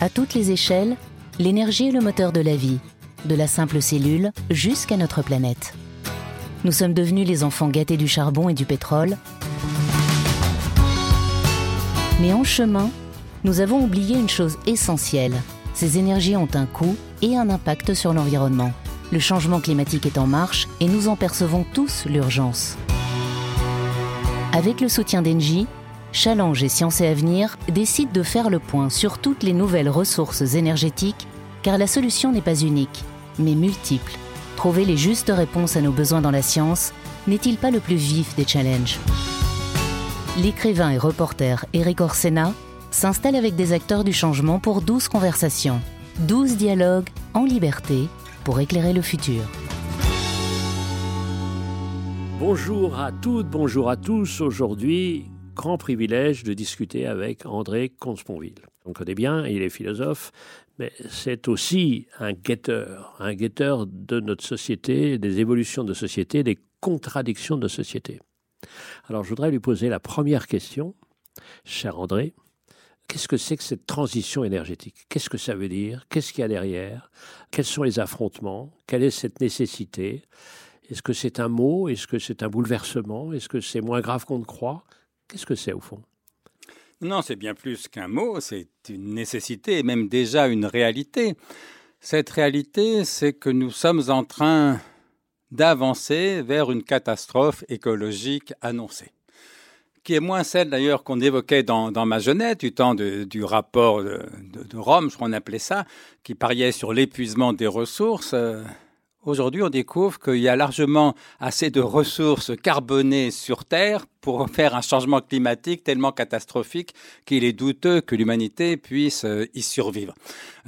À toutes les échelles, l'énergie est le moteur de la vie, de la simple cellule jusqu'à notre planète. Nous sommes devenus les enfants gâtés du charbon et du pétrole. Mais en chemin, nous avons oublié une chose essentielle. Ces énergies ont un coût et un impact sur l'environnement. Le changement climatique est en marche et nous en percevons tous l'urgence. Avec le soutien d'Engie, Challenge et Sciences et Avenir décident de faire le point sur toutes les nouvelles ressources énergétiques, car la solution n'est pas unique, mais multiple. Trouver les justes réponses à nos besoins dans la science n'est-il pas le plus vif des challenges? L'écrivain et reporter Eric Orsena s'installe avec des acteurs du changement pour 12 conversations, 12 dialogues en liberté pour éclairer le futur. Bonjour à toutes, bonjour à tous. Aujourd'hui, grand privilège de discuter avec André Consponville. On connaît bien, il est philosophe, mais c'est aussi un guetteur, un guetteur de notre société, des évolutions de société, des contradictions de société. Alors je voudrais lui poser la première question, cher André. Qu'est-ce que c'est que cette transition énergétique? Qu'est-ce que ça veut dire? Qu'est-ce qu'il y a derrière? Quels sont les affrontements? Quelle est cette nécessité? Est-ce que c'est un mot? Est-ce que c'est un bouleversement? Est-ce que c'est moins grave qu'on ne croit? Qu'est-ce que c'est au fond? Non, c'est bien plus qu'un mot, c'est une nécessité et même déjà une réalité. Cette réalité, c'est que nous sommes en train d'avancer vers une catastrophe écologique annoncée qui est moins celle d'ailleurs qu'on évoquait dans, ma jeunesse, du temps du rapport de, Rome, je crois qu'on appelait ça, qui pariait sur l'épuisement des ressources. Euh, Aujourd'hui, on découvre qu'il y a largement assez de ressources carbonées sur Terre pour faire un changement climatique tellement catastrophique qu'il est douteux que l'humanité puisse euh, y survivre.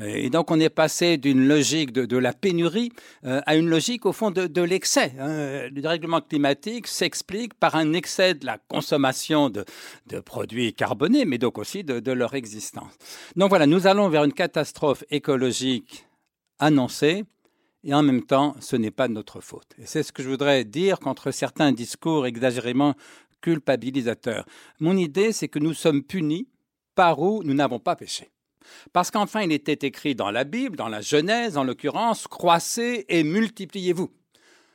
Et donc, on est passé d'une logique de, la pénurie euh, à une logique, au fond, de, l'excès. Hein. Le dérèglement climatique s'explique par un excès de la consommation de, produits carbonés, mais donc aussi de leur existence. Donc voilà, nous allons vers une catastrophe écologique annoncée et en même temps, ce n'est pas de notre faute. Et c'est ce que je voudrais dire contre certains discours exagérément culpabilisateurs. Mon idée, c'est que nous sommes punis par où nous n'avons pas péché. Parce qu'enfin, il était écrit dans la Bible, dans la Genèse en l'occurrence, croissez et multipliez-vous.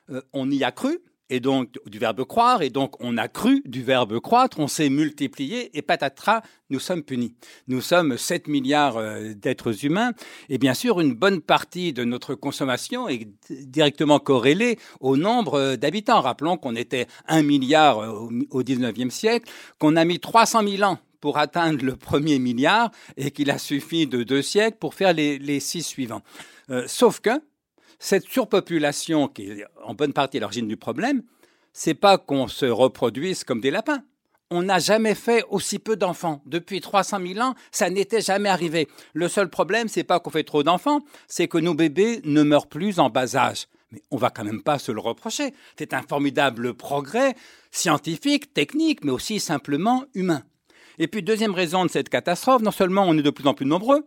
Euh, on y a cru, et donc du verbe croire, et donc on a cru du verbe croître, on s'est multiplié, et patatras, nous sommes punis. Nous sommes 7 milliards euh, d'êtres humains, et bien sûr, une bonne partie de notre consommation est directement corrélée au nombre euh, d'habitants. Rappelons qu'on était 1 milliard euh, au 19e siècle, qu'on a mis 300 000 ans pour atteindre le premier milliard, et qu'il a suffi de deux siècles pour faire les, les six suivants. sauf que, cette surpopulation, qui est en bonne partie l'origine du problème, c'est pas qu'on se reproduise comme des lapins. On n'a jamais fait aussi peu d'enfants. Depuis 300 000 ans, ça n'était jamais arrivé. Le seul problème, c'est pas qu'on fait trop d'enfants, c'est que nos bébés ne meurent plus en bas âge. Mais on va quand même pas se le reprocher. C'est un formidable progrès scientifique, technique, mais aussi simplement humain. Et puis, deuxième raison de cette catastrophe, non seulement on est de plus en plus nombreux,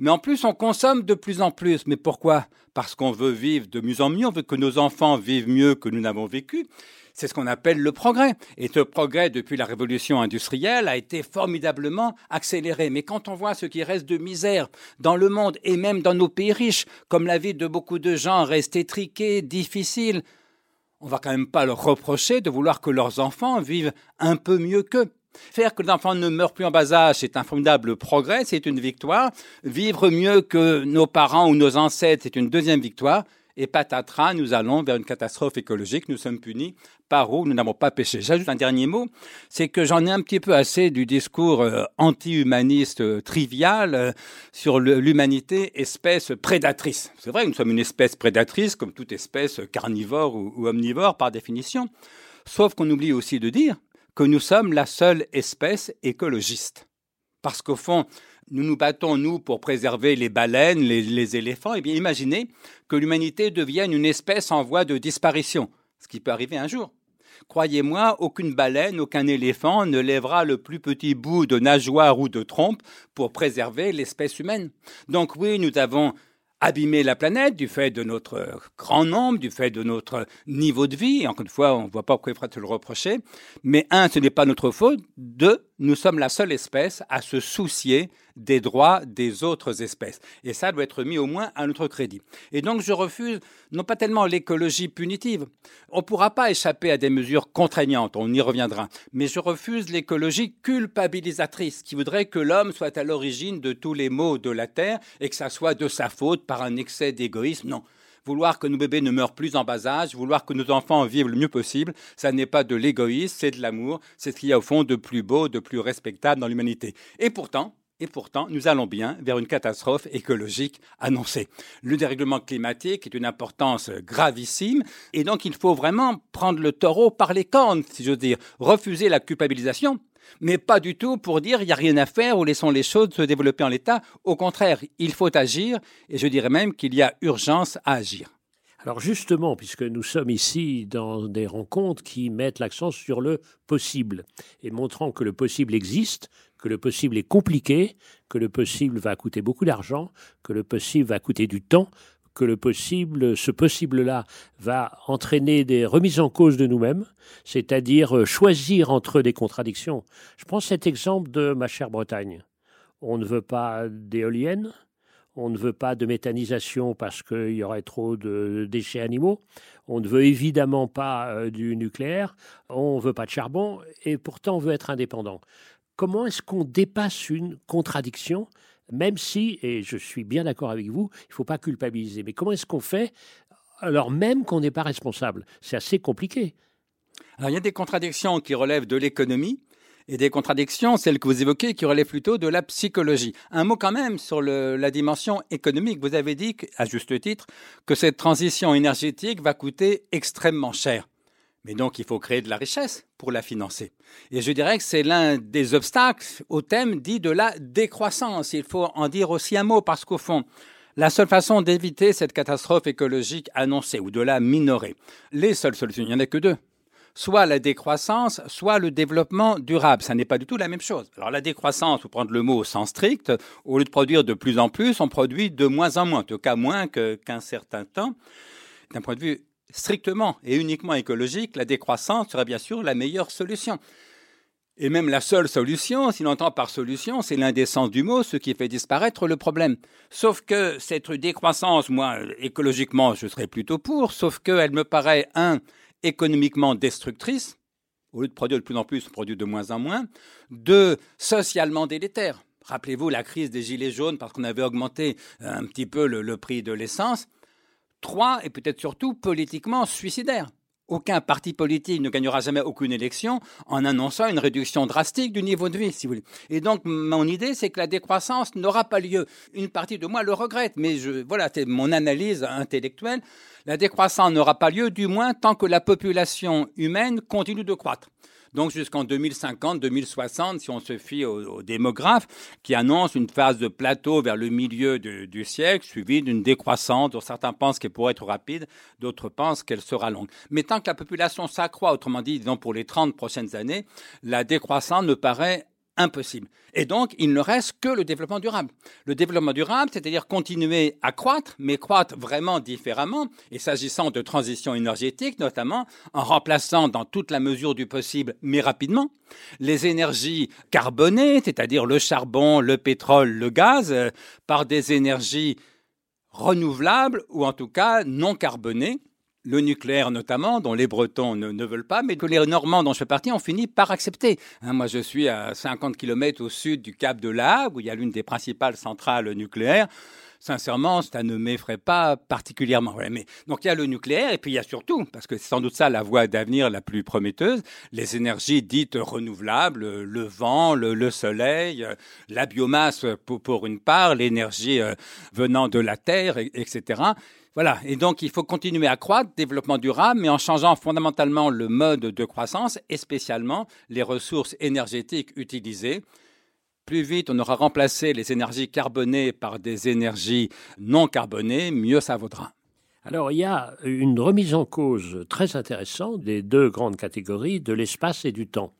mais en plus, on consomme de plus en plus. Mais pourquoi Parce qu'on veut vivre de mieux en mieux, on veut que nos enfants vivent mieux que nous n'avons vécu. C'est ce qu'on appelle le progrès. Et ce progrès, depuis la révolution industrielle, a été formidablement accéléré. Mais quand on voit ce qui reste de misère dans le monde et même dans nos pays riches, comme la vie de beaucoup de gens reste étriquée, difficile, on va quand même pas leur reprocher de vouloir que leurs enfants vivent un peu mieux qu'eux. Faire que l'enfant ne meure plus en bas âge, c'est un formidable progrès, c'est une victoire. Vivre mieux que nos parents ou nos ancêtres, c'est une deuxième victoire. Et patatras, nous allons vers une catastrophe écologique, nous sommes punis par où? Nous n'avons pas péché. J'ajoute un dernier mot, c'est que j'en ai un petit peu assez du discours euh, anti-humaniste euh, trivial euh, sur l'humanité espèce prédatrice. C'est vrai nous sommes une espèce prédatrice, comme toute espèce carnivore ou omnivore par définition, sauf qu'on oublie aussi de dire que nous sommes la seule espèce écologiste. Parce qu'au fond, nous nous battons, nous, pour préserver les baleines, les, éléphants. Eh bien, imaginez que l'humanité devienne une espèce en voie de disparition, ce qui peut arriver un jour. Croyez-moi, aucune baleine, aucun éléphant ne lèvera le plus petit bout de nageoire ou de trompe pour préserver l'espèce humaine. Donc oui, nous avons abîmer la planète du fait de notre grand nombre, du fait de notre niveau de vie. encore une fois, on ne voit pas pourquoi il faudrait le reprocher. Mais un, ce n'est pas notre faute. Deux, nous sommes la seule espèce à se soucier des droits des autres espèces. Et ça doit être mis au moins à notre crédit. Et donc je refuse non pas tellement l'écologie punitive, on ne pourra pas échapper à des mesures contraignantes, on y reviendra, mais je refuse l'écologie culpabilisatrice qui voudrait que l'homme soit à l'origine de tous les maux de la Terre et que ça soit de sa faute par un excès d'égoïsme. Non, vouloir que nos bébés ne meurent plus en bas âge, vouloir que nos enfants vivent le mieux possible, ça n'est pas de l'égoïsme, c'est de l'amour, c'est ce qu'il y a au fond de plus beau, de plus respectable dans l'humanité. Et pourtant, et pourtant, nous allons bien vers une catastrophe écologique annoncée. Le dérèglement climatique est une importance gravissime, et donc il faut vraiment prendre le taureau par les cornes, si j'ose dire, refuser la culpabilisation, mais pas du tout pour dire il n'y a rien à faire ou laissons les choses se développer en l'état. Au contraire, il faut agir et je dirais même qu'il y a urgence à agir. Alors justement, puisque nous sommes ici dans des rencontres qui mettent l'accent sur le possible et montrant que le possible existe, que le possible est compliqué, que le possible va coûter beaucoup d'argent, que le possible va coûter du temps, que le possible, ce possible-là va entraîner des remises en cause de nous-mêmes, c'est-à-dire euh, choisir entre des contradictions. Je prends cet exemple de ma chère Bretagne. On ne veut pas d'éoliennes, on ne veut pas de méthanisation parce qu'il y aurait trop de déchets animaux, on ne veut évidemment pas euh, du nucléaire, on ne veut pas de charbon, et pourtant on veut être indépendant. Comment est-ce qu'on dépasse une contradiction même si, et je suis bien d'accord avec vous, il ne faut pas culpabiliser. Mais comment est-ce qu'on fait alors même qu'on n'est pas responsable? C'est assez compliqué. Alors il y a des contradictions qui relèvent de l'économie et des contradictions, celles que vous évoquez, qui relèvent plutôt de la psychologie. Un mot quand même sur la dimension économique. Vous avez dit, à juste titre, que cette transition énergétique va coûter extrêmement cher. Mais donc, il faut créer de la richesse pour la financer. Et je dirais que c'est l'un des obstacles au thème dit de la décroissance. Il faut en dire aussi un mot parce qu'au fond, la seule façon d'éviter cette catastrophe écologique annoncée ou de la minorer, les seules solutions, il n'y en a que deux. Soit la décroissance, soit le développement durable. Ça n'est pas du tout la même chose. Alors la décroissance, pour prendre le mot au sens strict, au lieu de produire de plus en plus, on produit de moins en moins, en tout cas moins qu'un certain temps. D'un point de vue strictement et uniquement écologique, la décroissance serait bien sûr la meilleure solution. Et même la seule solution, si l'on entend par solution, c'est l'indécence du mot, ce qui fait disparaître le problème. Sauf que cette décroissance, moi, écologiquement, je serais plutôt pour, sauf qu'elle me paraît, un, économiquement destructrice, au lieu de produire de plus en plus, on produit de moins en moins, deux, socialement délétère. Rappelez-vous la crise des gilets jaunes parce qu'on avait augmenté un petit peu le prix de l'essence. Trois, et peut-être surtout politiquement suicidaire. Aucun parti politique ne gagnera jamais aucune élection en annonçant une réduction drastique du niveau de vie, si vous voulez. Et donc, mon idée, c'est que la décroissance n'aura pas lieu. Une partie de moi le regrette, mais je, voilà, c'est mon analyse intellectuelle. La décroissance n'aura pas lieu, du moins, tant que la population humaine continue de croître donc jusqu'en 2050, 2060, si on se fie aux, démographes, qui annoncent une phase de plateau vers le milieu du, siècle, suivie d'une décroissance, dont certains pensent qu'elle pourrait être rapide, d'autres pensent qu'elle sera longue. Mais tant que la population s'accroît, autrement dit, pour les 30 prochaines années, la décroissance ne paraît impossible. Et donc, il ne reste que le développement durable. Le développement durable, c'est-à-dire continuer à croître, mais croître vraiment différemment, et s'agissant de transition énergétique notamment, en remplaçant dans toute la mesure du possible, mais rapidement, les énergies carbonées, c'est-à-dire le charbon, le pétrole, le gaz, euh, par des énergies renouvelables ou en tout cas non carbonées, le nucléaire notamment, dont les Bretons ne, veulent pas, mais que les Normands dont je fais partie ont fini par accepter. Hein, moi, je suis à 50 km au sud du Cap de La où il y a l'une des principales centrales nucléaires. Sincèrement, ça ne m'effraie pas particulièrement. mais, donc il y a le nucléaire et puis il y a surtout, parce que c'est sans doute ça la voie d'avenir la plus prometteuse, les énergies dites renouvelables, le vent, le, soleil, la biomasse pour, une part, l'énergie euh, venant de la terre, etc. Voilà, et donc il faut continuer à croître, développement durable, mais en changeant fondamentalement le mode de croissance et spécialement les ressources énergétiques utilisées. Plus vite on aura remplacé les énergies carbonées par des énergies non carbonées, mieux ça vaudra. Alors il y a une remise en cause très intéressante des deux grandes catégories de l'espace et du temps.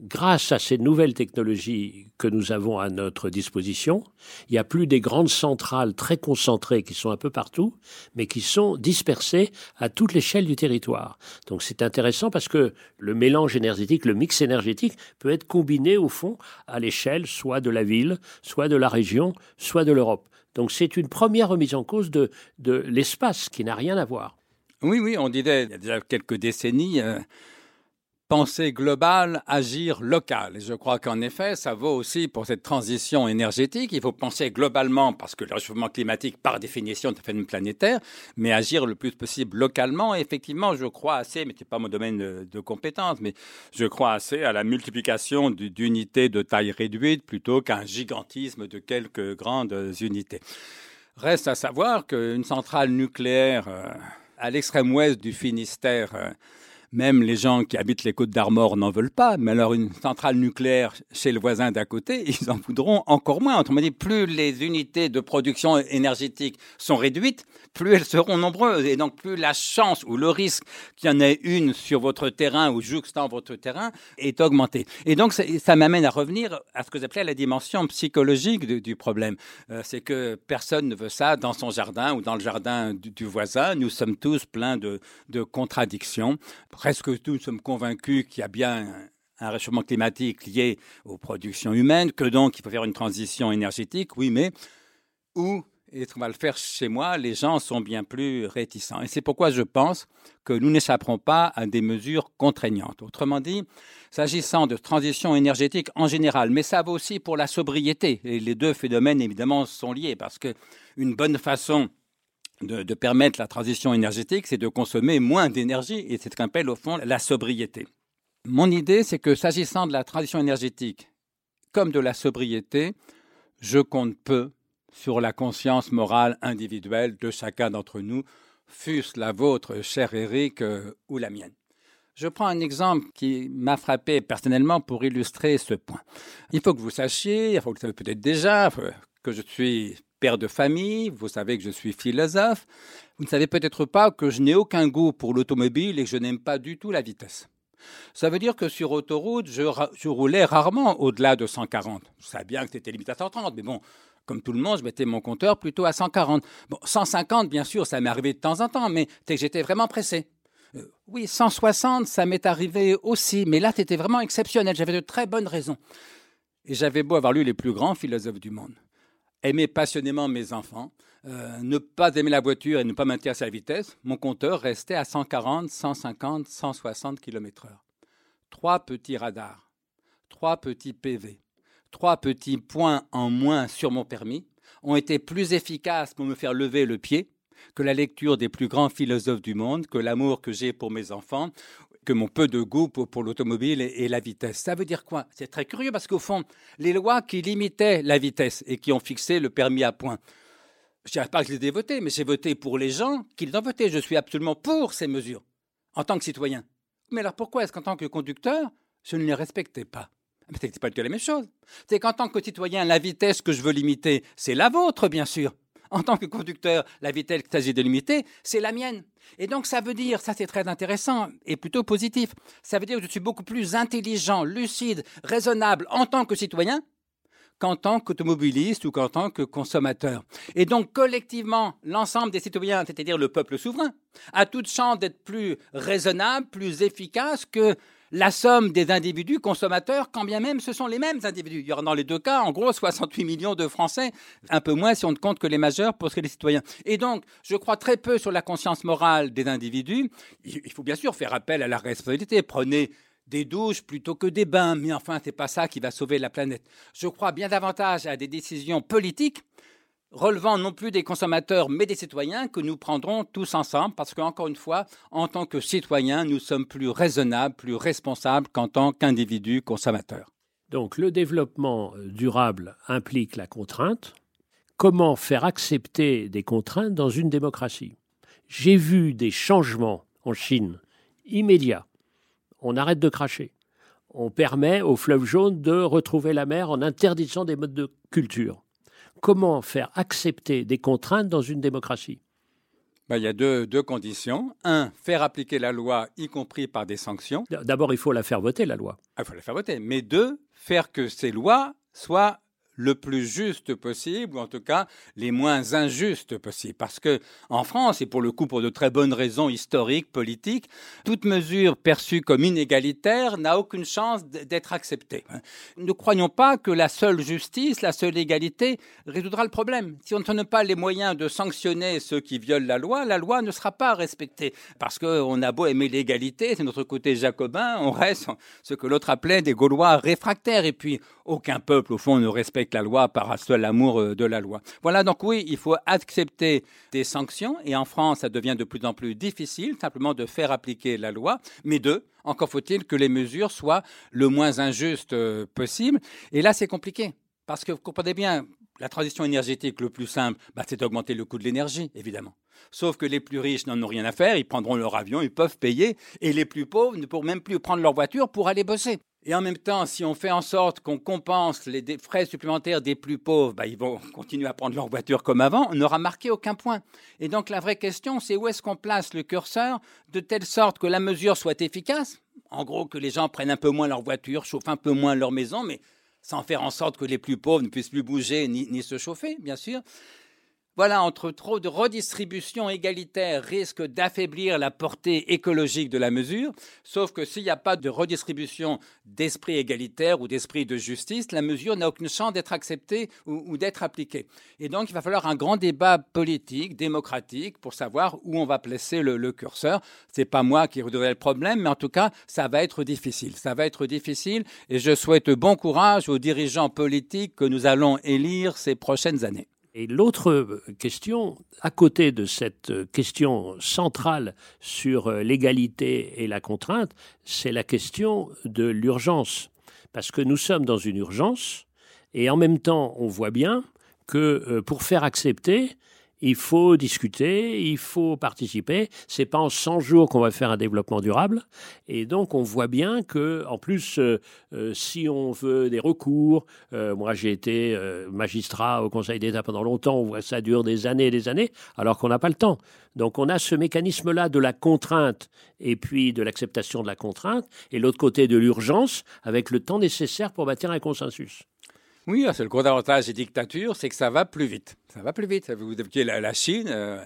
Grâce à ces nouvelles technologies que nous avons à notre disposition, il n'y a plus des grandes centrales très concentrées qui sont un peu partout, mais qui sont dispersées à toute l'échelle du territoire. Donc c'est intéressant parce que le mélange énergétique, le mix énergétique peut être combiné au fond à l'échelle soit de la ville, soit de la région, soit de l'Europe. Donc c'est une première remise en cause de, l'espace qui n'a rien à voir. Oui, oui, on disait il y a déjà quelques décennies, euh, penser global, agir local. Et je crois qu'en effet, ça vaut aussi pour cette transition énergétique. Il faut penser globalement, parce que le réchauffement climatique, par définition, est un phénomène planétaire, mais agir le plus possible localement. Effectivement, je crois assez, mais ce n'est pas mon domaine de, de, compétence, mais je crois assez à la multiplication d'unités de taille réduite plutôt qu'à un gigantisme de quelques grandes unités. Reste à savoir qu'une centrale nucléaire euh, à l'extrême ouest du Finistère, euh, même les gens qui habitent les côtes d'Armor n'en veulent pas, mais alors une centrale nucléaire chez le voisin d'à côté, ils en voudront encore moins. Autrement dit, plus les unités de production énergétique sont réduites, plus elles seront nombreuses. Et donc, plus la chance ou le risque qu'il y en ait une sur votre terrain ou jouxtant votre terrain est augmenté. Et donc, ça m'amène à revenir à ce que j'appelais la dimension psychologique du, problème. Euh, c'est que personne ne veut ça dans son jardin ou dans le jardin du, voisin. Nous sommes tous pleins de contradictions presque tous sommes convaincus qu'il y a bien un réchauffement climatique lié aux productions humaines, que donc il faut faire une transition énergétique, oui, mais où est-ce qu'on va le faire chez moi? Les gens sont bien plus réticents. Et c'est pourquoi je pense que nous n'échapperons pas à des mesures contraignantes. Autrement dit, s'agissant de transition énergétique en général, mais ça vaut aussi pour la sobriété. Et les deux phénomènes, évidemment, sont liés parce qu'une bonne façon de, permettre la transition énergétique, c'est de consommer moins d'énergie et c'est ce qu'on appelle au fond la sobriété. Mon idée, c'est que s'agissant de la transition énergétique comme de la sobriété, je compte peu sur la conscience morale individuelle de chacun d'entre nous, fût-ce la vôtre, cher Eric, euh, ou la mienne. Je prends un exemple qui m'a frappé personnellement pour illustrer ce point. Il faut que vous sachiez, il faut que vous savez peut-être déjà, que je suis père de famille, vous savez que je suis philosophe, vous ne savez peut-être pas que je n'ai aucun goût pour l'automobile et que je n'aime pas du tout la vitesse. Ça veut dire que sur autoroute, je, roulais rarement au-delà de 140. Je savais bien que c'était limité à 130, mais bon, comme tout le monde, je mettais mon compteur plutôt à 140. Bon, 150, bien sûr, ça m'est arrivé de temps en temps, mais j'étais vraiment pressé. Euh, oui, 160, ça m'est arrivé aussi, mais là, c'était vraiment exceptionnel. J'avais de très bonnes raisons. Et j'avais beau avoir lu les plus grands philosophes du monde aimer passionnément mes enfants, euh, ne pas aimer la voiture et ne pas à la vitesse, mon compteur restait à 140, 150, 160 km/h. Trois petits radars, trois petits PV, trois petits points en moins sur mon permis ont été plus efficaces pour me faire lever le pied que la lecture des plus grands philosophes du monde, que l'amour que j'ai pour mes enfants que mon peu de goût pour, l'automobile et, la vitesse. Ça veut dire quoi? C'est très curieux parce qu'au fond, les lois qui limitaient la vitesse et qui ont fixé le permis à point, je ne dirais pas que je les ai votées, mais j'ai voté pour les gens qui les ont votées. Je suis absolument pour ces mesures en tant que citoyen. Mais alors pourquoi est-ce qu'en tant que conducteur, je ne les respectais pas? Mais c'est pas du tout la même chose. C'est qu'en tant que citoyen, la vitesse que je veux limiter, c'est la vôtre, bien sûr en tant que conducteur, la vitesse qu'il s'agit de c'est la mienne. Et donc ça veut dire, ça c'est très intéressant et plutôt positif, ça veut dire que je suis beaucoup plus intelligent, lucide, raisonnable en tant que citoyen qu'en tant qu'automobiliste ou qu'en tant que consommateur. Et donc collectivement, l'ensemble des citoyens, c'est-à-dire le peuple souverain, a toute chance d'être plus raisonnable, plus efficace que la somme des individus consommateurs, quand bien même ce sont les mêmes individus. Il y aura dans les deux cas, en gros, 68 millions de Français, un peu moins si on ne compte que les majeurs pour ce qui est des citoyens. Et donc, je crois très peu sur la conscience morale des individus. Il faut bien sûr faire appel à la responsabilité. Prenez des douches plutôt que des bains, mais enfin, ce n'est pas ça qui va sauver la planète. Je crois bien davantage à des décisions politiques relevant non plus des consommateurs, mais des citoyens que nous prendrons tous ensemble, parce qu'encore une fois, en tant que citoyens, nous sommes plus raisonnables, plus responsables qu'en tant qu'individus consommateurs. Donc le développement durable implique la contrainte. Comment faire accepter des contraintes dans une démocratie? J'ai vu des changements en Chine immédiats. On arrête de cracher. On permet au fleuve jaune de retrouver la mer en interdisant des modes de culture comment faire accepter des contraintes dans une démocratie ben, Il y a deux, deux conditions. Un, faire appliquer la loi, y compris par des sanctions. D'abord, il faut la faire voter, la loi. Ah, il faut la faire voter. Mais deux, faire que ces lois soient le plus juste possible, ou en tout cas les moins injustes possibles. Parce que en France, et pour le coup pour de très bonnes raisons historiques, politiques, toute mesure perçue comme inégalitaire n'a aucune chance d'être acceptée. Ne croyons pas que la seule justice, la seule égalité résoudra le problème. Si on ne donne pas les moyens de sanctionner ceux qui violent la loi, la loi ne sera pas respectée. Parce qu'on a beau aimer l'égalité, c'est notre côté jacobin, on reste ce que l'autre appelait des Gaulois réfractaires. Et puis, aucun peuple, au fond, ne respecte la loi par seul amour euh, de la loi. Voilà, donc oui, il faut accepter des sanctions, et en France, ça devient de plus en plus difficile simplement de faire appliquer la loi, mais deux, encore faut-il que les mesures soient le moins injustes euh, possible. Et là, c'est compliqué, parce que vous comprenez bien, la transition énergétique, le plus simple, bah, c'est d'augmenter le coût de l'énergie, évidemment. Sauf que les plus riches n'en ont rien à faire, ils prendront leur avion, ils peuvent payer, et les plus pauvres ne pourront même plus prendre leur voiture pour aller bosser. Et en même temps, si on fait en sorte qu'on compense les frais supplémentaires des plus pauvres, bah, ils vont continuer à prendre leur voiture comme avant, on n'aura marqué aucun point. Et donc la vraie question, c'est où est-ce qu'on place le curseur de telle sorte que la mesure soit efficace? En gros, que les gens prennent un peu moins leur voiture, chauffent un peu moins leur maison, mais sans faire en sorte que les plus pauvres ne puissent plus bouger ni, ni se chauffer, bien sûr. Voilà, entre trop de redistribution égalitaire risque d'affaiblir la portée écologique de la mesure, sauf que s'il n'y a pas de redistribution d'esprit égalitaire ou d'esprit de justice, la mesure n'a aucune chance d'être acceptée ou, d'être appliquée. Et donc, il va falloir un grand débat politique, démocratique, pour savoir où on va placer le, le curseur. C'est pas moi qui résoudrai le problème, mais en tout cas, ça va être difficile. Ça va être difficile, et je souhaite bon courage aux dirigeants politiques que nous allons élire ces prochaines années. Et l'autre question, à côté de cette question centrale sur l'égalité et la contrainte, c'est la question de l'urgence. Parce que nous sommes dans une urgence, et en même temps, on voit bien que pour faire accepter, il faut discuter, il faut participer. C'est pas en 100 jours qu'on va faire un développement durable. Et donc, on voit bien que, en plus, euh, euh, si on veut des recours, euh, moi j'ai été magistrat au Conseil d'État pendant longtemps, on voit ça dure des années et des années, alors qu'on n'a pas le temps. Donc, on a ce mécanisme-là de la contrainte et puis de l'acceptation de la contrainte, et l'autre côté de l'urgence, avec le temps nécessaire pour bâtir un consensus. Oui, c'est le gros avantage des dictatures, c'est que ça va plus vite. Ça va plus vite. Vous évoquez la, la Chine, euh,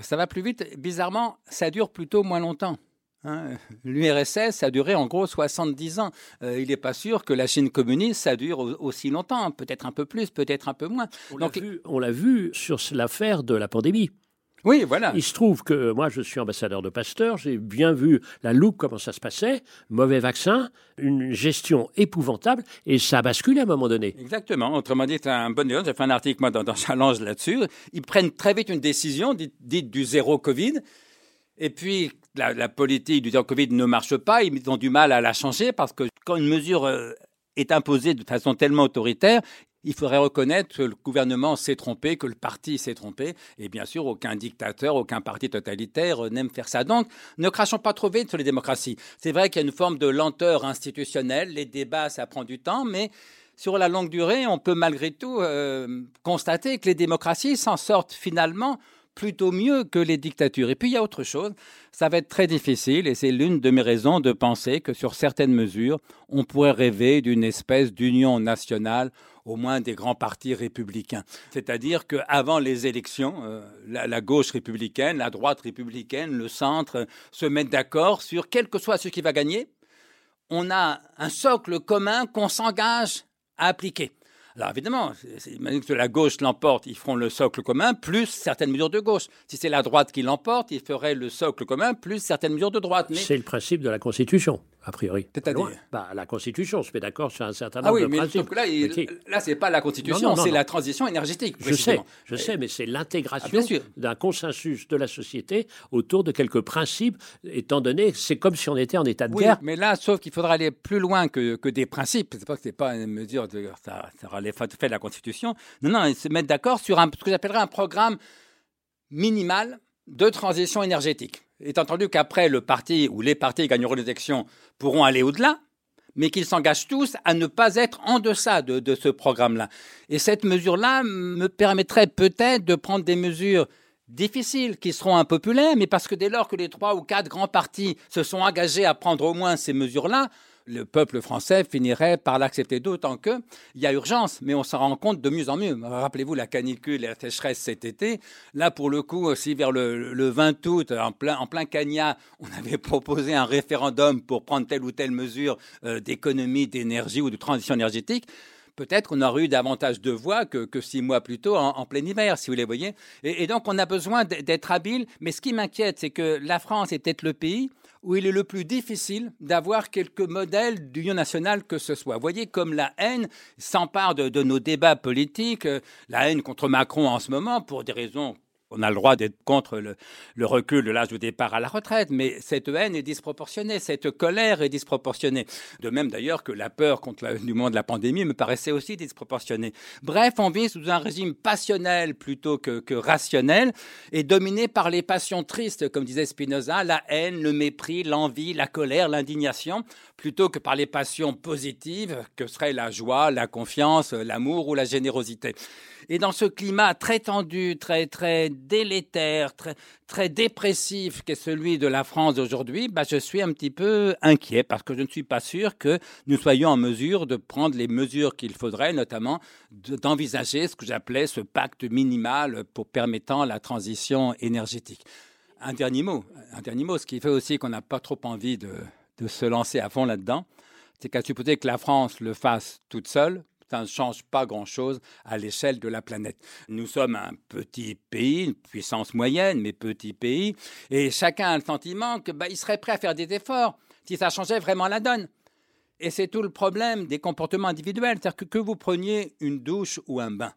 ça va plus vite. Bizarrement, ça dure plutôt moins longtemps. Hein. L'URSS, ça a duré en gros 70 ans. Euh, il n'est pas sûr que la Chine communiste, ça dure aussi longtemps. Peut-être un peu plus, peut-être un peu moins. On l'a vu, vu sur l'affaire de la pandémie. Oui, voilà. Il se trouve que moi, je suis ambassadeur de Pasteur, j'ai bien vu la loupe, comment ça se passait, mauvais vaccin, une gestion épouvantable, et ça a basculé à un moment donné. Exactement. Autrement dit, c'est un bon exemple. J'ai fait un article, moi, dans, Challenge là-dessus. Ils prennent très vite une décision, dite, du zéro Covid, et puis la, politique du zéro Covid ne marche pas, ils ont du mal à la changer, parce que quand une mesure euh, est imposée de façon tellement autoritaire, il faudrait reconnaître que le gouvernement s'est trompé, que le parti s'est trompé, et bien sûr, aucun dictateur, aucun parti totalitaire n'aime faire ça. Donc, ne crachons pas trop vite sur les démocraties. C'est vrai qu'il y a une forme de lenteur institutionnelle, les débats, ça prend du temps, mais sur la longue durée, on peut malgré tout euh, constater que les démocraties s'en sortent finalement plutôt mieux que les dictatures. Et puis il y a autre chose, ça va être très difficile, et c'est l'une de mes raisons de penser que sur certaines mesures, on pourrait rêver d'une espèce d'union nationale au moins des grands partis républicains. C'est-à-dire qu'avant les élections, euh, la, gauche républicaine, la droite républicaine, le centre se mettent d'accord sur quel que soit ce qui va gagner. On a un socle commun qu'on s'engage à appliquer. Alors évidemment, que la gauche l'emporte, ils feront le socle commun plus certaines mesures de gauche. Si c'est la droite qui l'emporte, ils feraient le socle commun plus certaines mesures de droite. C'est le principe de la Constitution a priori. C'est-à-dire bah, La Constitution, on se met d'accord sur un certain nombre ah oui, de mais principes. là, il, là c'est pas la Constitution, c'est la transition énergétique. Je sais, je sais, mais c'est l'intégration ah, d'un consensus de la société autour de quelques principes, étant donné c'est comme si on était en état de oui, guerre. mais là, sauf qu'il faudra aller plus loin que, que des principes. C'est pas que c'est pas une mesure de ça, ça relève fait de la Constitution. Non, non, ils se mettent d'accord sur un, ce que j'appellerais un programme minimal de transition énergétique étant entendu qu'après le parti ou les partis gagneront les élections pourront aller au-delà, mais qu'ils s'engagent tous à ne pas être en deçà de, de ce programme-là. Et cette mesure-là me permettrait peut-être de prendre des mesures difficiles, qui seront impopulaires, mais parce que dès lors que les trois ou quatre grands partis se sont engagés à prendre au moins ces mesures-là, le peuple français finirait par l'accepter, d'autant qu'il y a urgence, mais on s'en rend compte de mieux en mieux. Rappelez-vous la canicule et la sécheresse cet été. Là, pour le coup, aussi vers le, 20 août, en plein, en Cagna, on avait proposé un référendum pour prendre telle ou telle mesure euh, d'économie, d'énergie ou de transition énergétique peut-être qu'on aurait eu davantage de voix que, six mois plus tôt en, plein hiver, si vous les voyez. Et, donc, on a besoin d'être habile. Mais ce qui m'inquiète, c'est que la France est peut-être le pays où il est le plus difficile d'avoir quelques modèles d'union nationale que ce soit. Vous voyez comme la haine s'empare de, de, nos débats politiques, euh, la haine contre Macron en ce moment, pour des raisons on a le droit d'être contre le, recul de l'âge de départ à la retraite, mais cette haine est disproportionnée, cette colère est disproportionnée. De même d'ailleurs que la peur contre du moment de la pandémie me paraissait aussi disproportionnée. Bref, on vit sous un régime passionnel plutôt que, que rationnel et dominé par les passions tristes, comme disait Spinoza, la haine, le mépris, l'envie, la colère, l'indignation, plutôt que par les passions positives que seraient la joie, la confiance, l'amour ou la générosité. Et dans ce climat très tendu, très, très délétère, très, dépressif qu'est celui de la France d'aujourd'hui, bah, je suis un petit peu inquiet parce que je ne suis pas sûr que nous soyons en mesure de prendre les mesures qu'il faudrait, notamment d'envisager ce que j'appelais ce pacte minimal pour permettant la transition énergétique. Un dernier mot, un dernier mot, ce qui fait aussi qu'on n'a pas trop envie de se lancer à fond là-dedans, c'est qu'à supposer que la France le fasse toute seule, ça ne change pas grand-chose à l'échelle de la planète. Nous sommes un petit pays, une puissance moyenne, mais petit pays, et chacun a le sentiment qu'il bah, serait prêt à faire des efforts si ça changeait vraiment la donne. Et c'est tout le problème des comportements individuels, c'est-à-dire que, que vous preniez une douche ou un bain.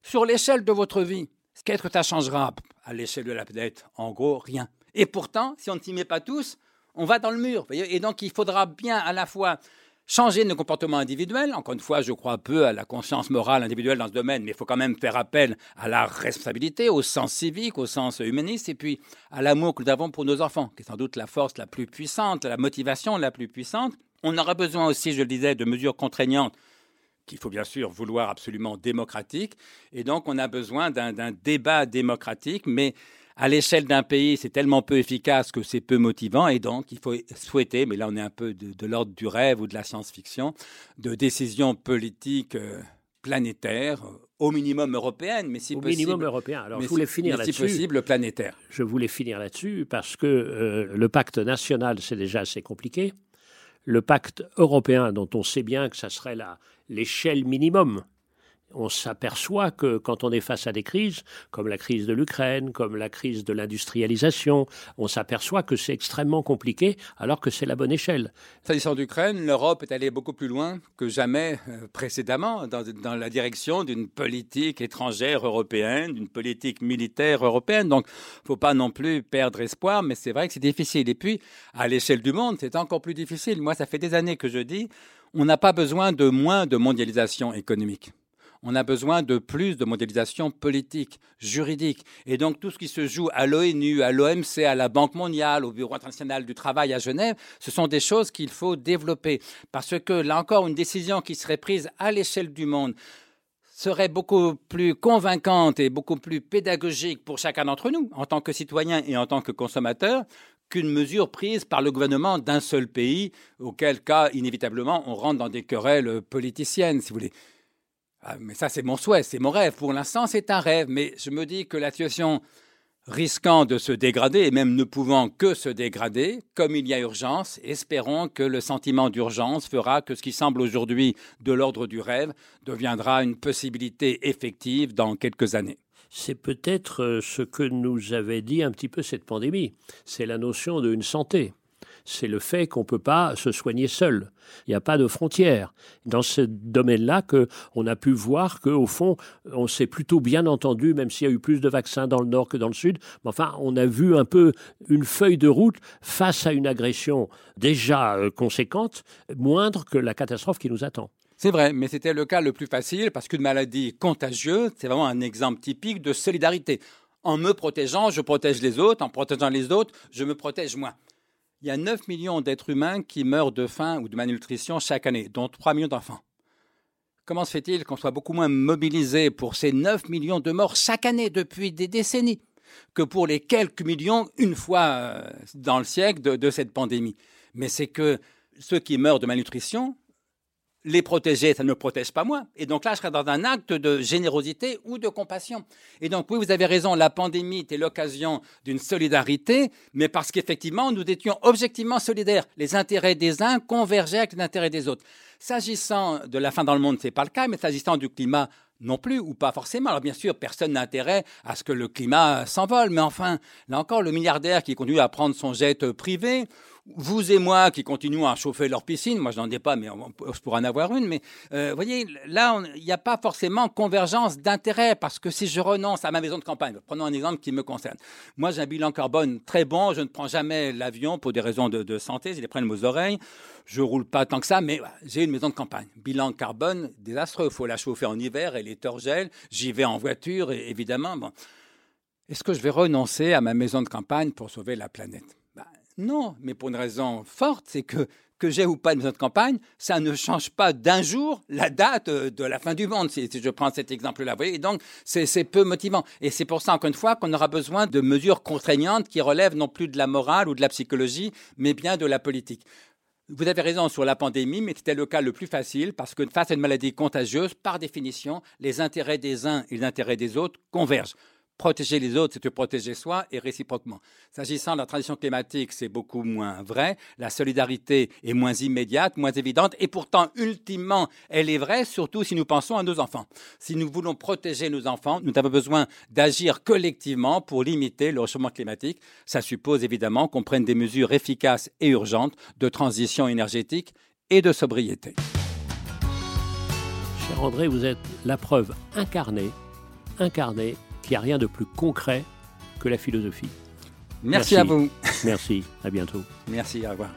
Sur l'échelle de votre vie, qu'est-ce que ça changera à l'échelle de la planète? En gros, rien. Et pourtant, si on ne s'y met pas tous, on va dans le mur. Et donc, il faudra bien à la fois changer nos comportements individuels. Encore une fois, je crois peu à la conscience morale individuelle dans ce domaine, mais il faut quand même faire appel à la responsabilité, au sens civique, au sens humaniste, et puis à l'amour que nous avons pour nos enfants, qui est sans doute la force la plus puissante, la motivation la plus puissante. On aura besoin aussi, je le disais, de mesures contraignantes qu'il faut bien sûr vouloir absolument démocratiques. Et donc, on a besoin d'un débat démocratique, mais à l'échelle d'un pays, c'est tellement peu efficace que c'est peu motivant et donc il faut souhaiter, mais là on est un peu de, l'ordre du rêve ou de la science-fiction, de décisions politiques euh, planétaires, au minimum européennes, mais si au possible. minimum européen. Alors je voulais finir là-dessus. Si possible, planétaire. Je voulais finir là-dessus parce que euh, le pacte national, c'est déjà assez compliqué. Le pacte européen, dont on sait bien que ça serait l'échelle minimum on s'aperçoit que quand on est face à des crises, comme la crise de l'Ukraine, comme la crise de l'industrialisation, on s'aperçoit que c'est extrêmement compliqué alors que c'est la bonne échelle. S'agissant d'Ukraine, l'Europe est allée beaucoup plus loin que jamais euh, précédemment dans, dans, la direction d'une politique étrangère européenne, d'une politique militaire européenne. Donc, il ne faut pas non plus perdre espoir, mais c'est vrai que c'est difficile. Et puis, à l'échelle du monde, c'est encore plus difficile. Moi, ça fait des années que je dis, on n'a pas besoin de moins de mondialisation économique on a besoin de plus de modélisation politique, juridique. Et donc tout ce qui se joue à l'ONU, à l'OMC, à la Banque mondiale, au Bureau international du travail à Genève, ce sont des choses qu'il faut développer. Parce que là encore, une décision qui serait prise à l'échelle du monde serait beaucoup plus convaincante et beaucoup plus pédagogique pour chacun d'entre nous, en tant que citoyen et en tant que consommateur, qu'une mesure prise par le gouvernement d'un seul pays, auquel cas, inévitablement, on rentre dans des querelles politiciennes, si vous voulez. Ah, mais ça, c'est mon souhait, c'est mon rêve. Pour l'instant, c'est un rêve. Mais je me dis que la situation risquant de se dégrader, et même ne pouvant que se dégrader, comme il y a urgence, espérons que le sentiment d'urgence fera que ce qui semble aujourd'hui de l'ordre du rêve deviendra une possibilité effective dans quelques années. C'est peut-être euh, ce que nous avait dit un petit peu cette pandémie. C'est la notion d'une santé c'est le fait qu'on ne peut pas se soigner seul. Il n'y a pas de frontières. Dans ce domaine-là, on a pu voir qu'au fond, on s'est plutôt bien entendu, même s'il y a eu plus de vaccins dans le nord que dans le sud. Mais enfin, on a vu un peu une feuille de route face à une agression déjà euh, conséquente, moindre que la catastrophe qui nous attend. C'est vrai, mais c'était le cas le plus facile parce qu'une maladie contagieuse, c'est vraiment un exemple typique de solidarité. En me protégeant, je protège les autres. En protégeant les autres, je me protège moi il y a 9 millions d'êtres humains qui meurent de faim ou de malnutrition chaque année, dont 3 millions d'enfants. Comment se fait-il qu'on soit beaucoup moins mobilisé pour ces 9 millions de morts chaque année depuis des décennies que pour les quelques millions, une fois euh, dans le siècle, de cette pandémie? Mais c'est que ceux qui meurent de malnutrition, les protéger, ça ne protège pas moi. Et donc là, je serais dans un acte de générosité ou de compassion. Et donc oui, vous avez raison, la pandémie était l'occasion d'une solidarité, mais parce qu'effectivement, nous étions objectivement solidaires. Les intérêts des uns convergeaient avec les intérêts des autres. S'agissant de la fin dans le monde, ce n'est pas le cas, mais s'agissant du climat, non plus, ou pas forcément. Alors bien sûr, personne n'a intérêt à ce que le climat s'envole, mais enfin, là encore, le milliardaire qui continue à prendre son jet privé, vous et moi qui continuons à chauffer leur piscine, moi je n'en ai pas, mais je pourrais en avoir une, mais euh, vous voyez, là, il n'y a pas forcément convergence d'intérêts, parce que si je renonce à ma maison de campagne, prenons un exemple qui me concerne. Moi, j'ai un bilan carbone très bon, je ne prends jamais l'avion pour des raisons de, santé, j'ai les prennent aux oreilles, je roule pas tant que ça, mais j'ai une maison de campagne. Bilan carbone désastreux, il faut la chauffer en hiver, et les gèlent, j'y vais en voiture, évidemment. Bon. Est-ce que je vais renoncer à ma maison de campagne pour sauver la planète? Non, mais pour une raison forte, c'est que que j'ai ou pas de campagne, ça ne change pas d'un jour la date euh, de la fin du monde, si, je prends cet exemple-là. Et donc, c'est peu motivant. Et c'est pour ça, encore une fois, qu'on aura besoin de mesures contraignantes qui relèvent non plus de la morale ou de la psychologie, mais bien de la politique. Vous avez raison sur la pandémie, mais c'était le cas le plus facile parce que face à une maladie contagieuse, par définition, les intérêts des uns et les intérêts des autres convergent protéger les autres, c'est te protéger soi et réciproquement. S'agissant de la transition climatique, c'est beaucoup moins vrai. La solidarité est moins immédiate, moins évidente, et pourtant, ultimement, elle est vraie, surtout si nous pensons à nos enfants. Si nous voulons protéger nos enfants, nous avons besoin d'agir collectivement pour limiter le réchauffement climatique. Ça suppose évidemment qu'on prenne des mesures efficaces et urgentes de transition énergétique et de sobriété. Cher André, vous êtes la preuve incarnée, incarnée qu'il n'y a rien de plus concret que la philosophie. Merci, Merci à vous. Merci, à bientôt. Merci, au revoir.